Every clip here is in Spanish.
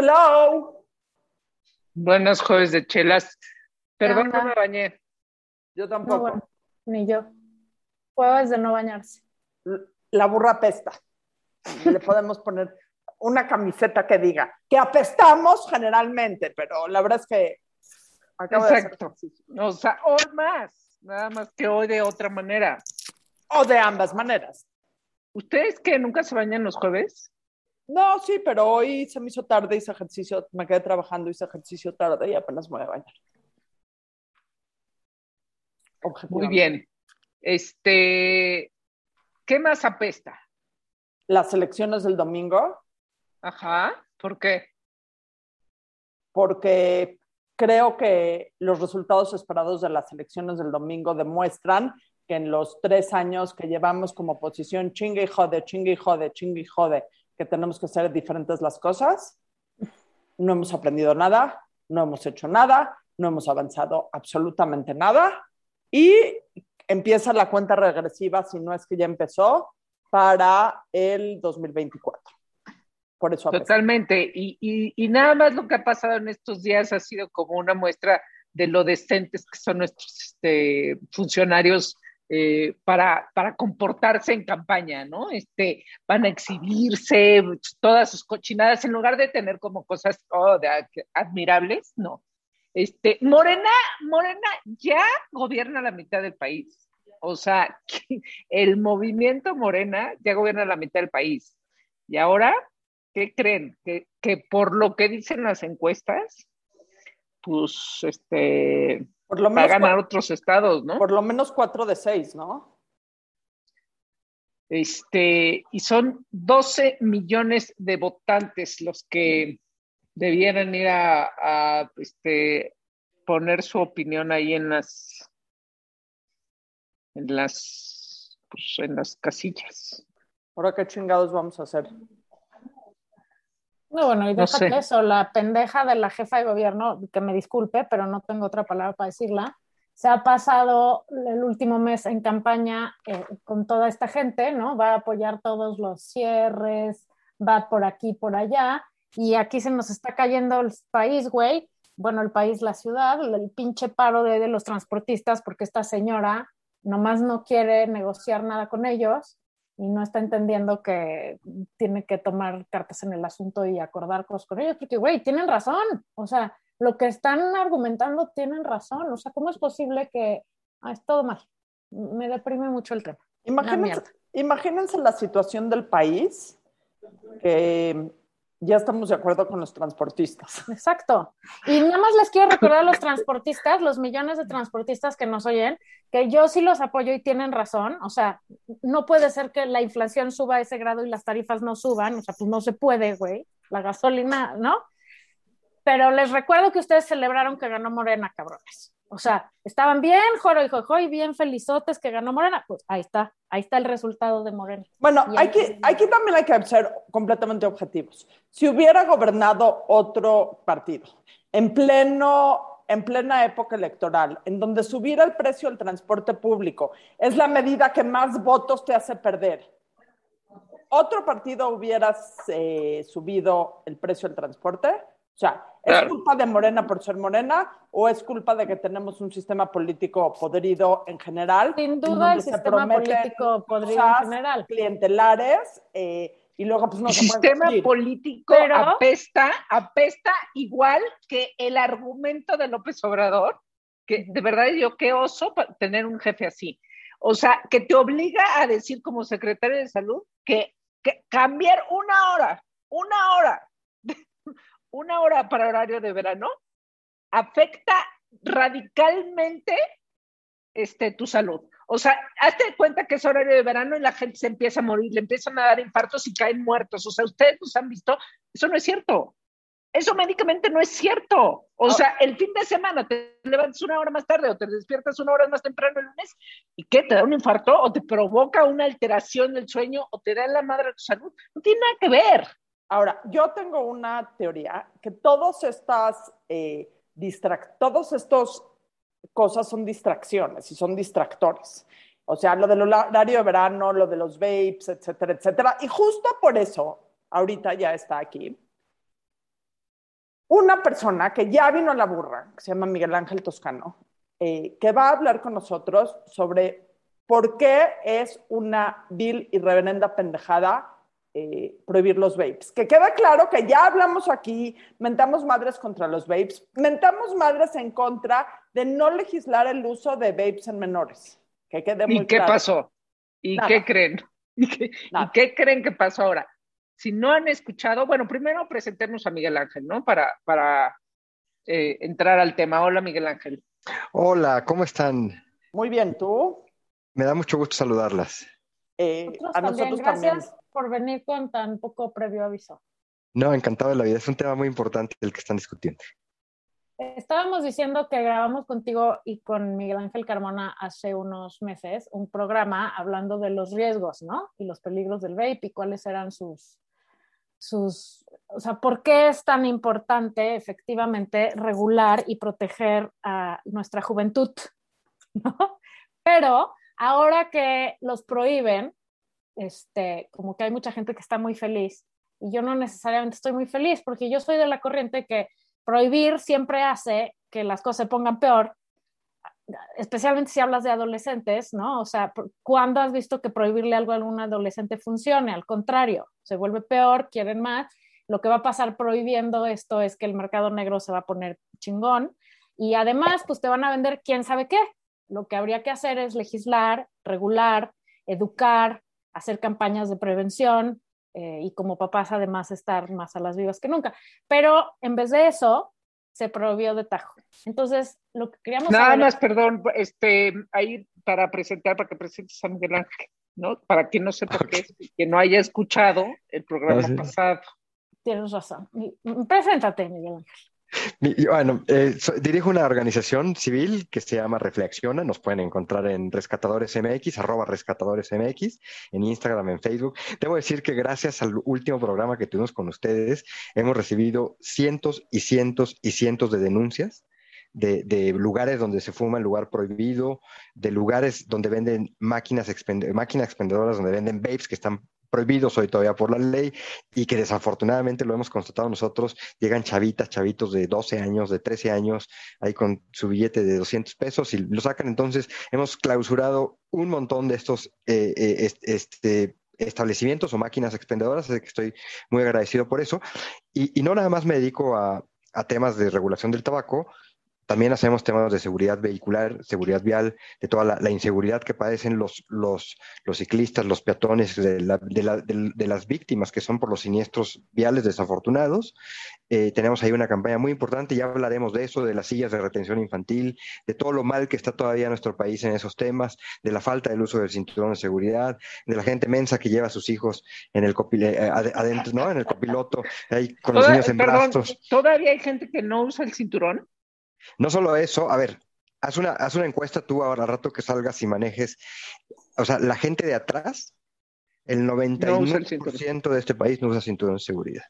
Hello. Buenos jueves de chelas. Perdón, no me bañé. Yo tampoco. ni yo. Jueves de no bañarse. La burra apesta. Le podemos poner una camiseta que diga que apestamos generalmente, pero la verdad es que acabo Exacto. De o sea, hoy más, nada más que hoy de otra manera. O de ambas maneras. ¿Ustedes que nunca se bañan los jueves? No, sí, pero hoy se me hizo tarde, hice ejercicio, me quedé trabajando, hice ejercicio tarde y apenas me voy a bañar. Muy bien. Este, ¿qué más apesta? Las elecciones del domingo. Ajá, ¿por qué? Porque creo que los resultados esperados de las elecciones del domingo demuestran que en los tres años que llevamos como oposición, chingue y jode, chingue y jode, chingue y jode, que tenemos que hacer diferentes las cosas. No hemos aprendido nada, no hemos hecho nada, no hemos avanzado absolutamente nada y empieza la cuenta regresiva, si no es que ya empezó, para el 2024. Por eso Totalmente. Y, y, nada más lo que ha pasado en estos días ha sido como una muestra de lo decentes que son nuestros este, funcionarios eh, para, para, comportarse en campaña, ¿no? Este, van a exhibirse todas sus cochinadas en lugar de tener como cosas oh, admirables, no. Este, Morena, Morena ya gobierna la mitad del país. O sea, el movimiento Morena ya gobierna la mitad del país. Y ahora, ¿qué creen? Que, que por lo que dicen las encuestas, pues este por lo menos, va a ganar otros estados, ¿no? Por lo menos cuatro de seis, ¿no? Este, y son 12 millones de votantes los que debieran ir a, este, poner su opinión ahí en las en las pues, en las casillas. Ahora qué chingados vamos a hacer. No, bueno, y déjate eso, la pendeja de la jefa de gobierno, que me disculpe, pero no tengo otra palabra para decirla, se ha pasado el último mes en campaña eh, con toda esta gente, ¿no? Va a apoyar todos los cierres, va por aquí, por allá, y aquí se nos está cayendo el país, güey. Bueno, el país, la ciudad, el pinche paro de, de los transportistas, porque esta señora nomás no quiere negociar nada con ellos y no está entendiendo que tiene que tomar cartas en el asunto y acordar cosas con ellos, porque, güey, tienen razón, o sea, lo que están argumentando tienen razón, o sea, ¿cómo es posible que ah, es todo mal? Me deprime mucho el tema. Imagínense, imagínense la situación del país que ya estamos de acuerdo con los transportistas. Exacto. Y nada más les quiero recordar a los transportistas, los millones de transportistas que nos oyen, que yo sí los apoyo y tienen razón. O sea, no puede ser que la inflación suba a ese grado y las tarifas no suban. O sea, pues no se puede, güey. La gasolina, ¿no? Pero les recuerdo que ustedes celebraron que ganó Morena, cabrones. O sea, estaban bien, Joro y Jojo, y bien felizotes que ganó Morena. Pues ahí está, ahí está el resultado de Morena. Bueno, hay que, aquí también hay que ser completamente objetivos. Si hubiera gobernado otro partido en pleno en plena época electoral, en donde subir el precio del transporte público es la medida que más votos te hace perder. ¿Otro partido hubiera eh, subido el precio del transporte? O sea, ¿es culpa de Morena por ser Morena o es culpa de que tenemos un sistema político podrido en general? Sin duda el sistema político podrido en general. Clientelares eh, y luego pues no el sistema político apesta, apesta igual que el argumento de López Obrador, que de verdad yo qué oso tener un jefe así. O sea, que te obliga a decir como secretario de salud que, que cambiar una hora, una hora una hora para horario de verano afecta radicalmente este, tu salud. O sea, hazte cuenta que es horario de verano y la gente se empieza a morir, le empiezan a dar infartos y caen muertos. O sea, ustedes los han visto, eso no es cierto. Eso médicamente no es cierto. O ah. sea, el fin de semana te levantas una hora más tarde o te despiertas una hora más temprano el lunes y ¿qué? ¿Te da un infarto o te provoca una alteración del sueño o te da la madre de tu salud? No tiene nada que ver. Ahora, yo tengo una teoría que todos estas, eh, todos estos cosas son distracciones y son distractores. O sea, lo del horario de verano, lo de los vapes, etcétera, etcétera. Y justo por eso, ahorita ya está aquí, una persona que ya vino a la burra, que se llama Miguel Ángel Toscano, eh, que va a hablar con nosotros sobre por qué es una vil y reverenda pendejada eh, prohibir los vapes. Que queda claro que ya hablamos aquí, mentamos madres contra los vapes, mentamos madres en contra de no legislar el uso de vapes en menores. Que quede muy ¿Y qué pasó? ¿Y qué creen? ¿Y qué, creen que pasó ahora? Si no han escuchado, bueno, primero presentemos a Miguel Ángel, ¿no? Para, para eh, entrar al tema. Hola, Miguel Ángel. Hola, ¿cómo están? Muy bien, ¿tú? Me da mucho gusto saludarlas. Eh, a nosotros Gracias por venir con tan poco previo aviso. No, encantado de la vida. Es un tema muy importante el que están discutiendo. Estábamos diciendo que grabamos contigo y con Miguel Ángel Carmona hace unos meses un programa hablando de los riesgos, ¿no? Y los peligros del vape y cuáles eran sus, sus, o sea, por qué es tan importante efectivamente regular y proteger a nuestra juventud, ¿no? Pero ahora que los prohíben, este, como que hay mucha gente que está muy feliz y yo no necesariamente estoy muy feliz porque yo soy de la corriente que prohibir siempre hace que las cosas se pongan peor, especialmente si hablas de adolescentes, ¿no? O sea, ¿cuándo has visto que prohibirle algo a algún adolescente funcione? Al contrario, se vuelve peor, quieren más. Lo que va a pasar prohibiendo esto es que el mercado negro se va a poner chingón y además, pues te van a vender quién sabe qué. Lo que habría que hacer es legislar, regular, educar, hacer campañas de prevención eh, y como papás además estar más a las vivas que nunca. Pero en vez de eso, se prohibió de tajo. Entonces, lo que queríamos Nada más, perdón, este, ahí para presentar, para que presentes a Miguel Ángel, ¿no? Para quien no sepa qué es, que no haya escuchado el programa pasado. Tienes razón. Preséntate, Miguel Ángel. Bueno, eh, dirijo una organización civil que se llama Reflexiona. Nos pueden encontrar en Rescatadores MX, arroba Rescatadores MX, en Instagram, en Facebook. Debo decir que gracias al último programa que tuvimos con ustedes, hemos recibido cientos y cientos y cientos de denuncias de, lugares donde se fuma en lugar prohibido, de lugares donde venden máquinas, máquinas expendedoras, donde venden vapes que están prohibidos hoy todavía por la ley y que desafortunadamente lo hemos constatado nosotros, llegan chavitas, chavitos de 12 años, de 13 años, ahí con su billete de 200 pesos y lo sacan. Entonces, hemos clausurado un montón de estos eh, eh, este, establecimientos o máquinas expendedoras, así que estoy muy agradecido por eso. Y, no nada más me dedico a, a temas de regulación del tabaco, también hacemos temas de seguridad vehicular, seguridad vial, de toda la, inseguridad que padecen los, los, los ciclistas, los peatones, de, de, las víctimas que son por los siniestros viales desafortunados. Eh, tenemos ahí una campaña muy importante, ya hablaremos de eso, de las sillas de retención infantil, de todo lo mal que está todavía nuestro país en esos temas, de la falta del uso del cinturón de seguridad, de la gente mensa que lleva a sus hijos en el eh, adentro, ¿no? En el copiloto, ahí con los niños en brazos. ¿Todavía hay gente que no usa el cinturón? No solo eso, a ver, haz una, haz una encuesta tú ahora, rato que salgas y manejes. O sea, la gente de atrás, el 99% de este país no usa cinturón de seguridad.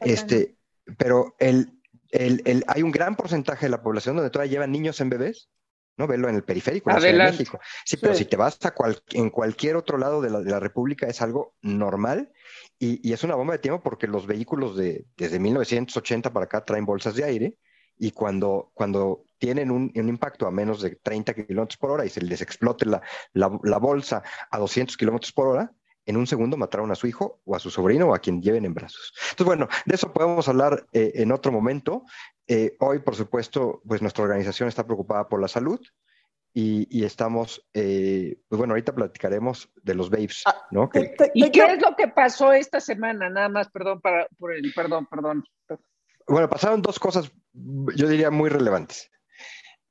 Este, pero el, el, hay un gran porcentaje de la población donde todavía llevan niños en bebés, ¿no? Verlo en el periférico, en México. Sí, pero si te vas a en cualquier otro lado de la, de la República es algo normal y, y, es una bomba de tiempo porque los vehículos de, desde 1980 para acá traen bolsas de aire y cuando, cuando tienen un, impacto a menos de 30 kilómetros por hora y se les explote la, la, bolsa a 200 kilómetros por hora, en un segundo mataron a su hijo o a su sobrino o a quien lleven en brazos. Entonces, bueno, de eso podemos hablar eh, en otro momento. Eh, hoy, por supuesto, pues nuestra organización está preocupada por la salud y, estamos, eh, pues bueno, ahorita platicaremos de los babes, ah, ¿no? ¿Y qué es lo que pasó esta semana? Nada más, perdón, para, por el, perdón, perdón. Bueno, pasaron dos cosas, yo diría, muy relevantes.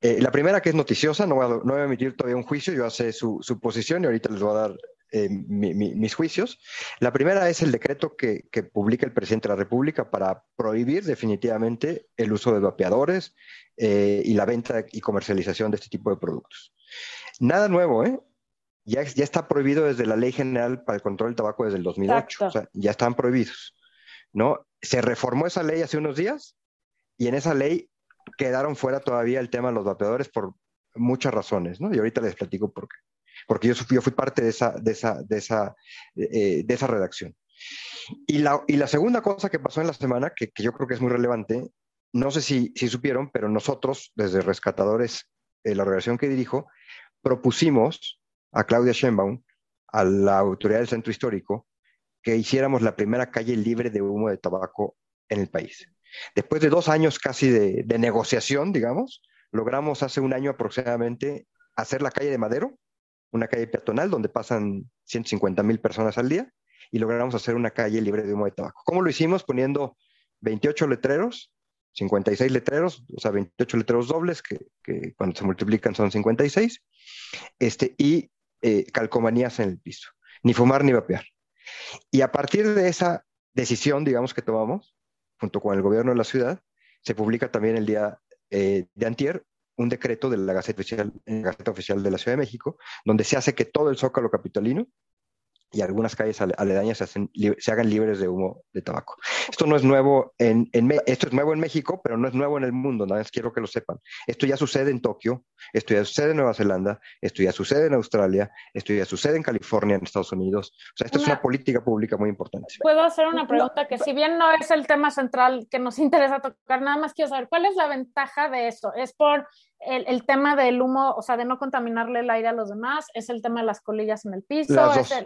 Eh, la primera, que es noticiosa, no voy, a, no voy, a, emitir todavía un juicio, yo hace su, su, posición y ahorita les voy a dar eh, mis juicios. La primera es el decreto que, que, publica el presidente de la República para prohibir definitivamente el uso de vapeadores eh, y la venta y comercialización de este tipo de productos. Nada nuevo, ¿eh? Ya, ya está prohibido desde la Ley General para el Control del Tabaco desde el 2008, o sea, ya están prohibidos, ¿no? se reformó esa ley hace unos días y en esa ley quedaron fuera todavía el tema de los vapeadores por muchas razones, ¿no? Y ahorita les platico por qué. Porque yo, yo fui parte de esa, redacción. Y la, segunda cosa que pasó en la semana, que, yo creo que es muy relevante, no sé si, supieron, pero nosotros, desde Rescatadores, eh, la organización que dirijo, propusimos a Claudia Sheinbaum, a la autoridad del centro histórico, que hiciéramos la primera calle libre de humo de tabaco en el país. Después de dos años casi de, negociación, digamos, logramos hace un año aproximadamente hacer la calle de Madero, una calle peatonal donde pasan 150 mil personas al día, y logramos hacer una calle libre de humo de tabaco. ¿Cómo lo hicimos? Poniendo 28 letreros, 56 letreros, o sea, 28 letreros dobles, que, cuando se multiplican son 56, este, y eh, calcomanías en el piso. Ni fumar ni vapear. Y a partir de esa decisión, digamos, que tomamos, junto con el gobierno de la ciudad, se publica también el día eh, de antier un decreto de la Gaceta la Gaceta Oficial de la Ciudad de México, donde se hace que todo el zócalo capitalino y algunas calles aledañas se, hagan libres de humo de tabaco. Esto no es nuevo en, esto es nuevo en México, pero no es nuevo en el mundo, nada más quiero que lo sepan. Esto ya sucede en Tokio, esto ya sucede en Nueva Zelanda, esto ya sucede en Australia, esto ya sucede en California, en Estados Unidos. O sea, esto es una política pública muy importante. Puedo hacer una pregunta que si bien no es el tema central que nos interesa tocar, nada más quiero saber, ¿cuál es la ventaja de esto? ¿Es por el, tema del humo, o sea, de no contaminarle el aire a los demás, es el tema de las colillas en el piso. Las dos.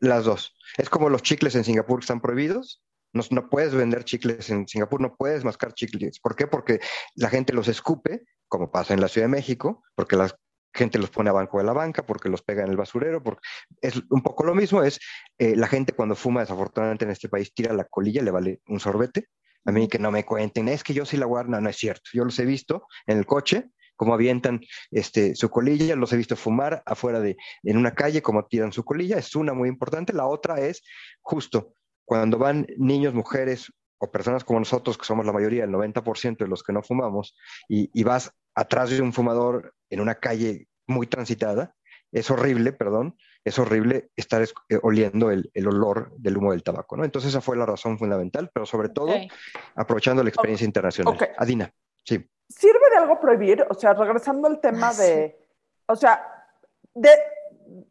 Las dos. Es como los chicles en Singapur que están prohibidos. No, no, puedes vender chicles en Singapur, no puedes mascar chicles. ¿Por qué? Porque la gente los escupe, como pasa en la Ciudad de México, porque la gente los pone a banco de la banca, porque los pega en el basurero. Porque es un poco lo mismo, es eh, la gente cuando fuma, desafortunadamente en este país, tira la colilla, le vale un sorbete a mí que no me cuenten, es que yo sí la guardo, no, es cierto. Yo los he visto en el coche, como avientan este, su colilla, los he visto fumar afuera de, en una calle, como tiran su colilla, es una muy importante. La otra es justo cuando van niños, mujeres o personas como nosotros, que somos la mayoría, el 90% de los que no fumamos, y, y vas atrás de un fumador en una calle muy transitada, es horrible, perdón, es horrible estar eh, oliendo el, olor del humo del tabaco, ¿no? Entonces esa fue la razón fundamental, pero sobre todo aprovechando la experiencia internacional. Adina, sí. ¿Sirve de algo prohibir? O sea, regresando al tema ah, de, o sea, de,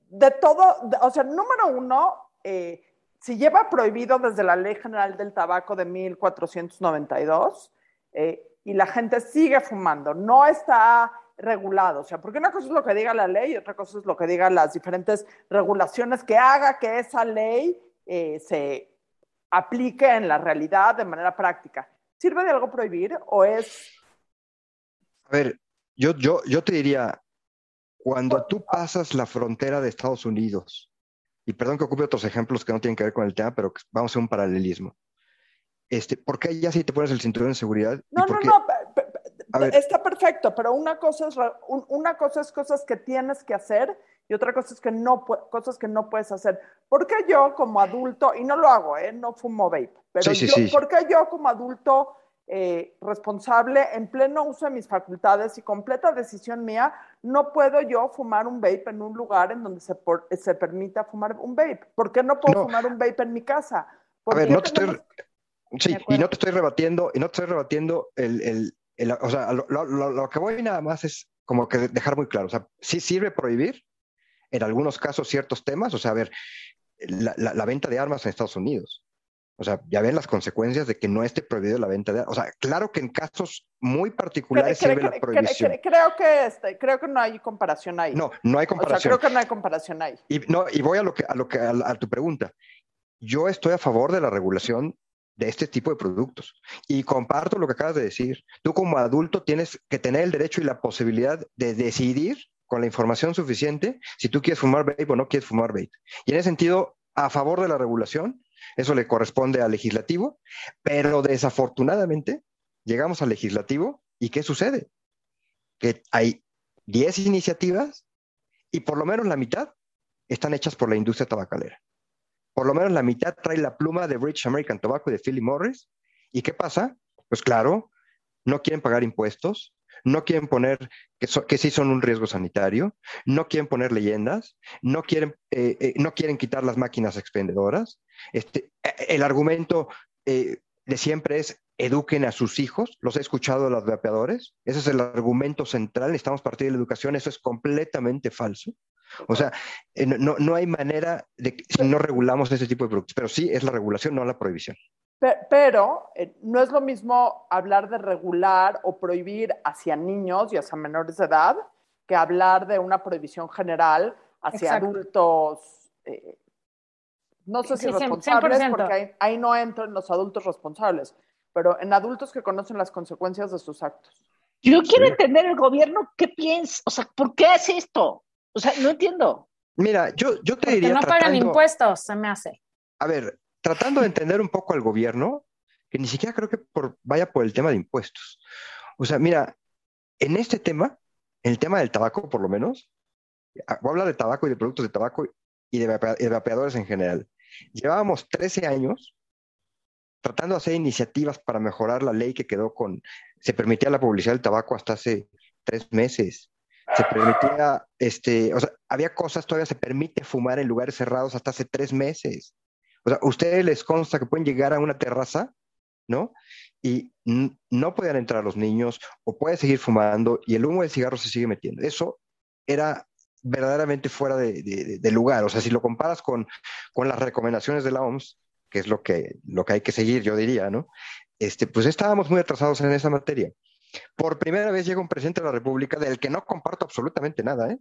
de todo, o sea, número uno, eh, si lleva prohibido desde la Ley General del Tabaco de 1492 eh, y la gente sigue fumando, no está regulado. O sea, porque una cosa es lo que diga la ley y otra cosa es lo que digan las diferentes regulaciones que haga que esa ley eh, se aplique en la realidad de manera práctica. ¿Sirve de algo prohibir o es...? A ver, yo, yo, yo te diría, cuando tú pasas la frontera de Estados Unidos, y perdón que ocupe otros ejemplos que no tienen que ver con el tema, pero vamos a hacer un paralelismo. Este, ¿Por qué ya si te pones el cinturón de seguridad? No, no, no, Está perfecto, pero una cosa, es, una cosa es cosas que tienes que hacer y otra cosa es que no, cosas que no puedes hacer. ¿Por qué yo como adulto, y no lo hago, ¿eh? no fumo vape, pero yo, ¿por qué yo como adulto eh, responsable, en pleno uso de mis facultades y completa decisión mía, no puedo yo fumar un vape en un lugar en donde se, se permita fumar un vape? ¿Por qué no puedo fumar un vape en mi casa? A ver, no te estoy... Sí, y no te estoy rebatiendo, y no te estoy rebatiendo el, o sea, lo, que voy nada más es como que dejar muy claro, o sea, sí sirve prohibir en algunos casos ciertos temas, o sea, a ver, la, venta de armas en Estados Unidos. O sea, ya ven las consecuencias de que no esté prohibido la venta de armas. O sea, claro que en casos muy particulares sirve la prohibición. creo, que este, creo que no hay comparación ahí. No, no hay comparación. O sea, creo que no hay comparación ahí. Y, no, y voy a lo que, a, lo que, a tu pregunta. Yo estoy a favor de la regulación de este tipo de productos. Y comparto lo que acabas de decir. Tú como adulto tienes que tener el derecho y la posibilidad de decidir con la información suficiente si tú quieres fumar vape o no quieres fumar vape. Y en ese sentido, a favor de la regulación, eso le corresponde al legislativo, pero desafortunadamente llegamos al legislativo y ¿qué sucede? Que hay 10 iniciativas y por lo menos la mitad están hechas por la industria tabacalera por lo menos la mitad trae la pluma de British American Tobacco de Philip Morris. ¿Y qué pasa? Pues claro, no quieren pagar impuestos, no quieren poner que, sí son un riesgo sanitario, no quieren poner leyendas, no quieren, eh, eh, no quieren quitar las máquinas expendedoras. Este, eh, el argumento de siempre es eduquen a sus hijos. Los he escuchado de los vapeadores. Ese es el argumento central. Necesitamos partir de la educación. Eso es completamente falso. O sea, no, no hay manera de que si no regulamos ese tipo de productos, pero sí es la regulación, no la prohibición. pero eh, no es lo mismo hablar de regular o prohibir hacia niños y hacia menores de edad que hablar de una prohibición general hacia adultos, eh, no sé si responsables, porque ahí, no entran los adultos responsables, pero en adultos que conocen las consecuencias de sus actos. Yo quiero entender el gobierno qué piensa, o sea, ¿por qué hace esto? O sea, no entiendo. Mira, yo, yo te diría. no pagan impuestos, se me hace. A ver, tratando de entender un poco al gobierno, que ni siquiera creo que por, vaya por el tema de impuestos. O sea, mira, en este tema, en el tema del tabaco por lo menos, voy a hablar de tabaco y de productos de tabaco y de, vapeadores en general. Llevábamos 13 años tratando de hacer iniciativas para mejorar la ley que quedó con, se permitía la publicidad del tabaco hasta hace tres meses. Se permitía, este, o sea, había cosas, todavía se permite fumar en lugares cerrados hasta hace tres meses. O sea, ustedes les consta que pueden llegar a una terraza, ¿no? Y no pueden entrar los niños o pueden seguir fumando y el humo del cigarro se sigue metiendo. Eso era verdaderamente fuera de, lugar. O sea, si lo comparas con, con, las recomendaciones de la OMS, que es lo que, lo que hay que seguir, yo diría, ¿no? Este, pues estábamos muy atrasados en esa materia. Por primera vez llega un presidente de la República del que no comparto absolutamente nada, ¿eh?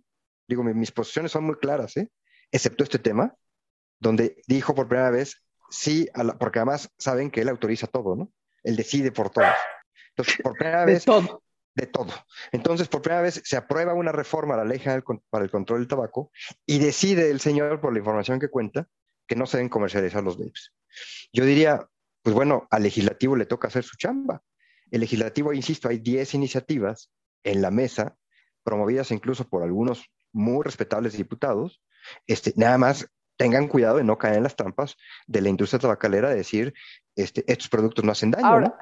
Digo, mis posiciones son muy claras, ¿eh? Excepto este tema, donde dijo por primera vez sí, porque además saben que él autoriza todo, ¿no? Él decide por todo. Entonces, por primera vez... De todo. De todo. Entonces, por primera vez se aprueba una reforma a la ley general para el control del tabaco y decide el señor, por la información que cuenta, que no se deben comercializar los vapes. Yo diría, pues bueno, al legislativo le toca hacer su chamba. El legislativo, insisto, hay 10 iniciativas en la mesa, promovidas incluso por algunos muy respetables diputados. Este, nada más tengan cuidado de no caer en las trampas de la industria tabacalera de decir, este, estos productos no hacen daño. Ahora,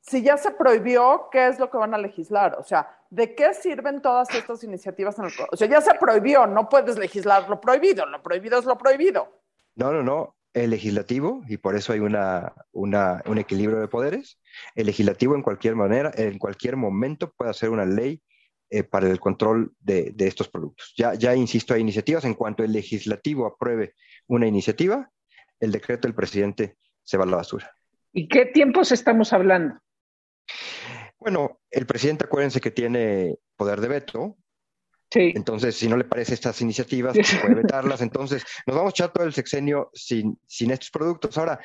si ya se prohibió, ¿qué es lo que van a legislar? O sea, ¿de qué sirven todas estas iniciativas en el... O sea, ya se prohibió, no puedes legislar lo prohibido, lo prohibido es lo prohibido. No, no, no. El legislativo, y por eso hay una, una, un equilibrio de poderes, el legislativo en cualquier manera, en cualquier momento puede hacer una ley eh, para el control de, estos productos. Ya, ya insisto, hay iniciativas. En cuanto el legislativo apruebe una iniciativa, el decreto del presidente se va a la basura. ¿Y qué tiempos estamos hablando? Bueno, el presidente, acuérdense que tiene poder de veto. Sí. Entonces, si no le parece estas iniciativas, pues, puede vetarlas. Entonces, nos vamos a echar todo el sexenio sin, sin estos productos. Ahora,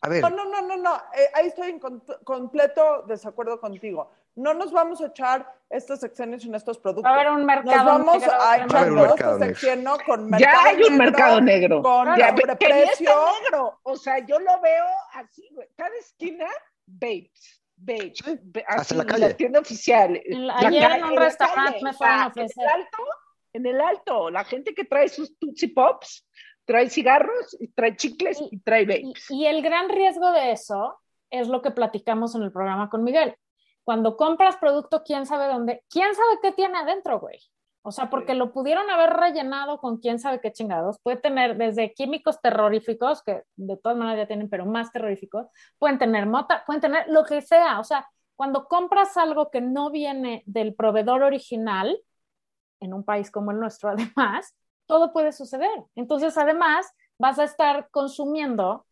a ver. No, no, no, no, eh, ahí estoy en completo desacuerdo contigo. No nos vamos a echar estos sexenios en estos productos. Va a haber un mercado Nos vamos a echar todo este sexenio con mercado Ya hay un mercado negro. Con ya, negro. O sea, yo lo veo así, güey. Cada esquina, babes. Babes. hasta la calle. La tienda oficial. ayer en un restaurante me fueron a ofrecer. En el alto, en el alto, la gente que trae sus Tootsie Pops trae cigarros, y trae chicles y, trae vapes. Y, el gran riesgo de eso es lo que platicamos en el programa con Miguel. Cuando compras producto, quién sabe dónde, quién sabe qué tiene adentro, güey. O sea, porque lo pudieron haber rellenado con quién sabe qué chingados. Puede tener desde químicos terroríficos, que de todas maneras ya tienen, pero más terroríficos. Pueden tener mota, pueden tener lo que sea. O sea, cuando compras algo que no viene del proveedor original, en un país como el nuestro, además, todo puede suceder. Entonces, además, vas a estar consumiendo.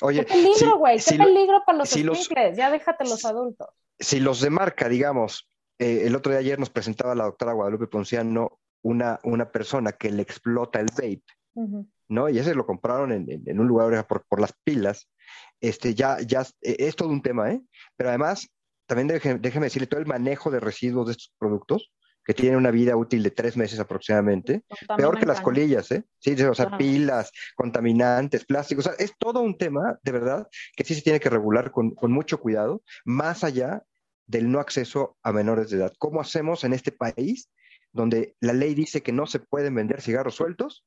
Oye, qué peligro, güey, qué peligro para los si ya déjate los adultos. Si los de marca, digamos, eh, el otro día ayer nos presentaba la doctora Guadalupe Ponciano una, una persona que le explota el vape, ¿no? Y ese lo compraron en, un lugar por, por, las pilas. Este, ya, ya eh, es todo un tema, ¿eh? Pero además, también déjeme, déjeme decirle, todo el manejo de residuos de estos productos que tiene una vida útil de tres meses aproximadamente, peor que las colillas, ¿eh? Sí, o sea, pilas, contaminantes, plásticos, o sea, es todo un tema, de verdad, que sí se tiene que regular con, con mucho cuidado, más allá del no acceso a menores de edad. ¿Cómo hacemos en este país donde la ley dice que no se pueden vender cigarros sueltos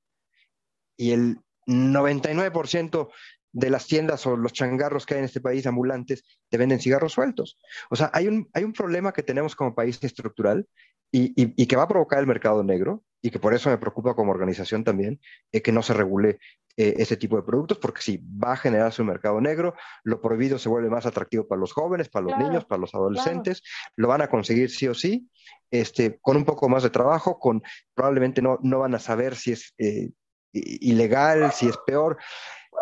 y el 99% de las tiendas o los changarros que hay en este país ambulantes te venden cigarros sueltos. O sea, hay un, hay un problema que tenemos como país estructural y, que va a provocar el mercado negro y que por eso me preocupa como organización también eh, que no se regule eh, ese tipo de productos, porque si va a generarse un mercado negro, lo prohibido se vuelve más atractivo para los jóvenes, para los niños, para los adolescentes, lo van a conseguir sí o sí, este, con un poco más de trabajo, con probablemente no, no van a saber si es eh, ilegal, si es peor.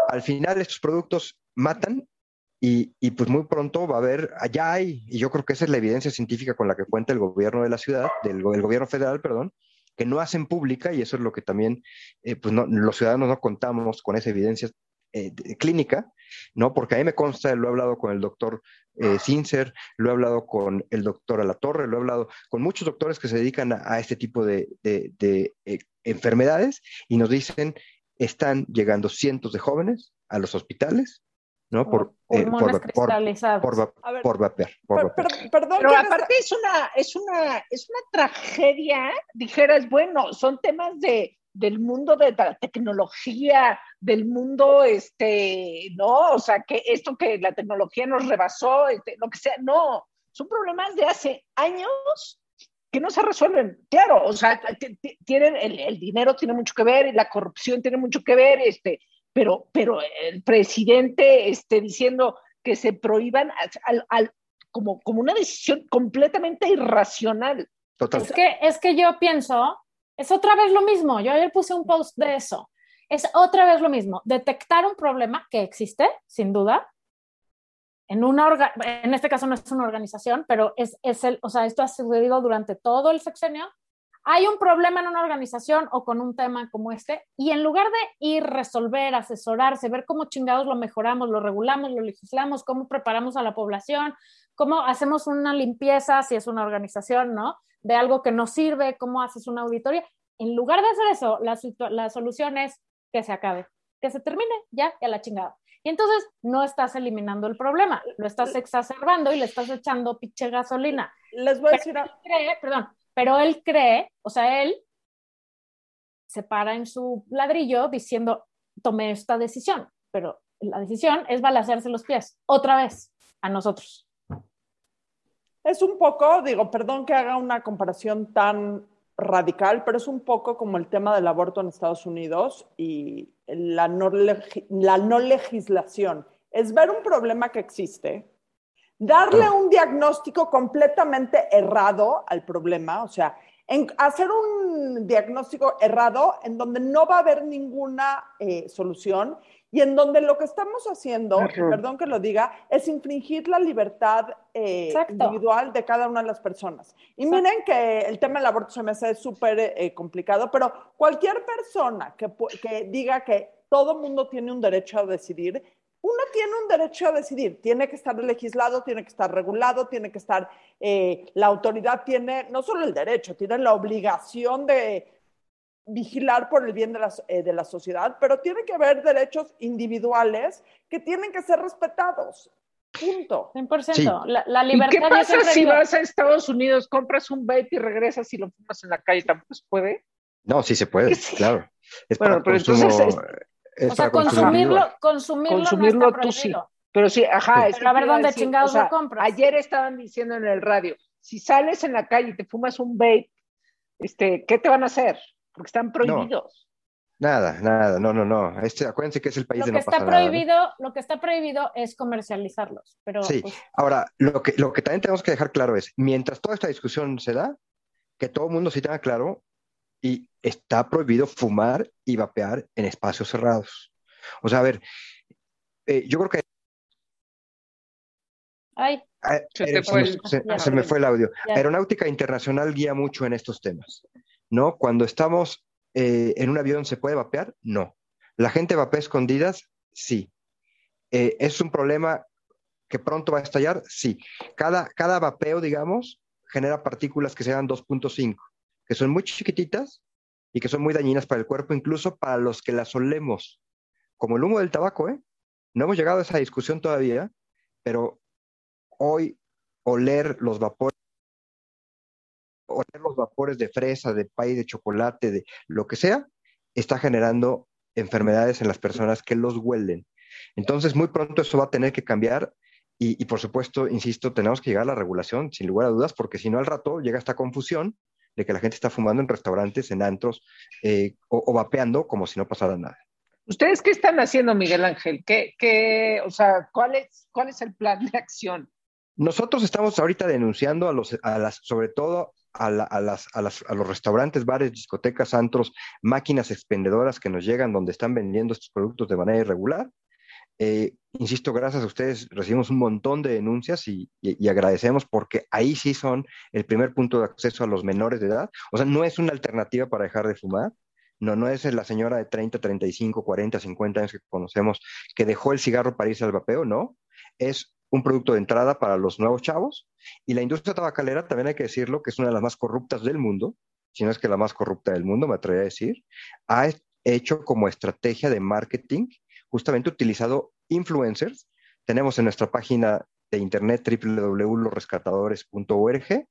Al final estos productos matan y, y, pues muy pronto va a haber, allá hay, y yo creo que esa es la evidencia científica con la que cuenta el gobierno de la ciudad, del, gobierno federal, perdón, que no hacen pública y eso es lo que también, eh, pues los ciudadanos no contamos con esa evidencia eh, clínica, ¿no? Porque a mí me consta, lo he hablado con el doctor eh, Sincer, lo he hablado con el doctor Alatorre, lo he hablado con muchos doctores que se dedican a, este tipo de, de, eh, enfermedades y nos dicen, están llegando cientos de jóvenes a los hospitales ¿no? Por, eh, por, por, por, por, vapor. perdón, Pero aparte es una, es, una, es una tragedia, dijeras, bueno, son temas de, del mundo de la tecnología, del mundo, este, no, o sea, que esto que la tecnología nos rebasó, este, lo que sea, no, son problemas de hace años que no se resuelven. Claro, o sea, tienen, el, el dinero tiene mucho que ver, y la corrupción tiene mucho que ver, este, pero, pero el presidente este, diciendo que se prohíban al, como, como una decisión completamente irracional. Es que, es que yo pienso, es otra vez lo mismo, yo ayer puse un post de eso, es otra vez lo mismo, detectar un problema que existe, sin duda, en una en este caso no es una organización, pero es, es el, o sea, esto ha sucedido durante todo el sexenio, hay un problema en una organización o con un tema como este, y en lugar de ir, resolver, asesorarse, ver cómo chingados lo mejoramos, lo regulamos, lo legislamos, cómo preparamos a la población, cómo hacemos una limpieza, si es una organización, ¿no? De algo que no sirve, cómo haces una auditoría. En lugar de hacer eso, la, la solución es que se acabe, que se termine, ya, ya la chingada. Y entonces no estás eliminando el problema, lo estás exacerbando y le estás echando pinche gasolina. Les voy a decir... perdón, pero él cree, o sea, él se para en su ladrillo diciendo, tomé esta decisión, pero la decisión es balancearse los pies, otra vez, a nosotros. Es un poco, digo, perdón que haga una comparación tan radical, pero es un poco como el tema del aborto en Estados Unidos y la no legislación. Es ver un problema que existe, darle un diagnóstico completamente errado al problema, o sea, hacer un diagnóstico errado en donde no va a haber ninguna eh, solución y en donde lo que estamos haciendo, perdón que lo diga, es infringir la libertad eh, individual de cada una de las personas. Y miren que el tema del aborto se me hace súper eh, complicado, pero cualquier persona que, que diga que todo mundo tiene un derecho a decidir, uno tiene un derecho a decidir, tiene que estar legislado, tiene que estar regulado, tiene que estar, eh, la autoridad tiene no solo el derecho, tiene la obligación de vigilar por el bien de la, eh, de la sociedad, pero tiene que haber derechos individuales que tienen que ser respetados. Punto. 100%. La, libertad. ¿Y qué pasa si vas a Estados Unidos, compras un vape y regresas y lo fumas en la calle? ¿Tampoco se puede? No, sí se puede, claro. Es bueno, pero entonces o sea, consumirlo, consumirlo, consumirlo tú sí. Pero sí, ajá. Es a ver dónde chingados lo compras. Ayer estaban diciendo en el radio, si sales en la calle y te fumas un vape, este, ¿qué te van a hacer? Porque están prohibidos. Nada, nada, no, no, no. Este, acuérdense que es el país lo de que está prohibido, Lo que está prohibido es comercializarlos. Pero, sí, pues, ahora, lo que, lo que también tenemos que dejar claro es, mientras toda esta discusión se da, que todo el mundo sí tenga claro y está prohibido fumar y vapear en espacios cerrados. O sea, a ver, eh, yo creo que... Ay, ah, se, me fue el audio. Aeronáutica Internacional guía mucho en estos temas, ¿no? Cuando estamos eh, en un avión, ¿se puede vapear? No. ¿La gente vapea escondidas? Sí. Eh, ¿Es un problema que pronto va a estallar? Sí. Cada, cada vapeo, digamos, genera partículas que se llaman 2.5 que son muy chiquititas y que son muy dañinas para el cuerpo, incluso para los que las olemos, como el humo del tabaco, ¿eh? No hemos llegado a esa discusión todavía, pero hoy oler los vapores, oler los vapores de fresa, de pay, de chocolate, de lo que sea, está generando enfermedades en las personas que los huelen. Entonces, muy pronto eso va a tener que cambiar y, y, por supuesto, insisto, tenemos que llegar a la regulación, sin lugar a dudas, porque si no al rato llega esta confusión de que la gente está fumando en restaurantes, en antros eh, o, vapeando como si no pasara nada. ¿Ustedes qué están haciendo, Miguel Ángel? ¿Qué, qué, o sea, ¿cuál es, ¿cuál es el plan de acción? Nosotros estamos ahorita denunciando a los, a las, sobre todo a, a, las, a, las, a, los restaurantes, bares, discotecas, antros, máquinas expendedoras que nos llegan donde están vendiendo estos productos de manera irregular. Eh, insisto, gracias a ustedes recibimos un montón de denuncias y, agradecemos porque ahí sí son el primer punto de acceso a los menores de edad. O sea, no es una alternativa para dejar de fumar. No, no es la señora de 30, 35, 40, 50 años que conocemos que dejó el cigarro para irse al vapeo, no. Es un producto de entrada para los nuevos chavos. Y la industria tabacalera, también hay que decirlo, que es una de las más corruptas del mundo, si no es que la más corrupta del mundo, me atrevería a decir, ha hecho como estrategia de marketing justamente utilizado influencers. Tenemos en nuestra página de internet www.losrescatadores.org,